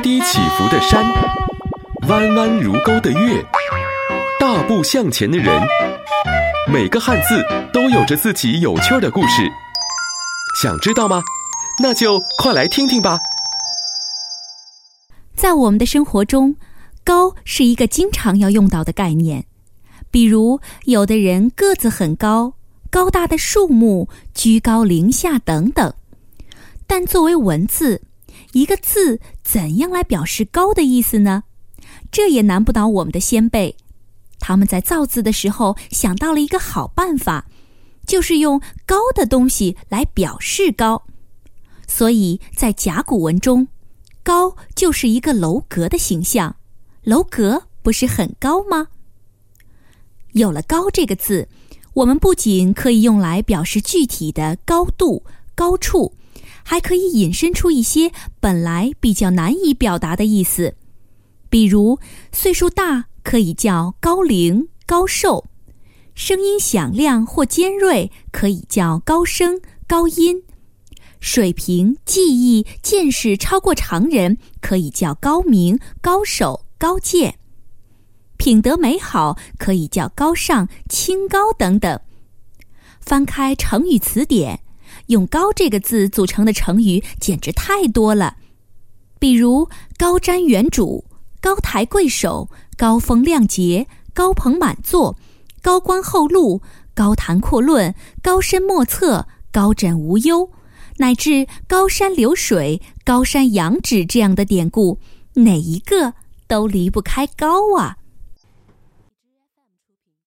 低起伏的山，弯弯如钩的月，大步向前的人，每个汉字都有着自己有趣的故事。想知道吗？那就快来听听吧。在我们的生活中，高是一个经常要用到的概念。比如，有的人个子很高，高大的树木，居高临下等等。但作为文字，一个字怎样来表示高的意思呢？这也难不倒我们的先辈。他们在造字的时候想到了一个好办法，就是用高的东西来表示高。所以在甲骨文中，高就是一个楼阁的形象。楼阁不是很高吗？有了“高”这个字，我们不仅可以用来表示具体的高度、高处。还可以引申出一些本来比较难以表达的意思，比如岁数大可以叫高龄、高寿；声音响亮或尖锐可以叫高声、高音；水平、技艺、见识超过常人可以叫高明、高手、高见；品德美好可以叫高尚、清高等等。翻开成语词典。用“高”这个字组成的成语简直太多了，比如高瞻远瞩、高抬贵手、高风亮节、高朋满座、高官厚禄、高谈阔论、高深莫测、高枕无忧，乃至高山流水、高山仰止这样的典故，哪一个都离不开“高”啊。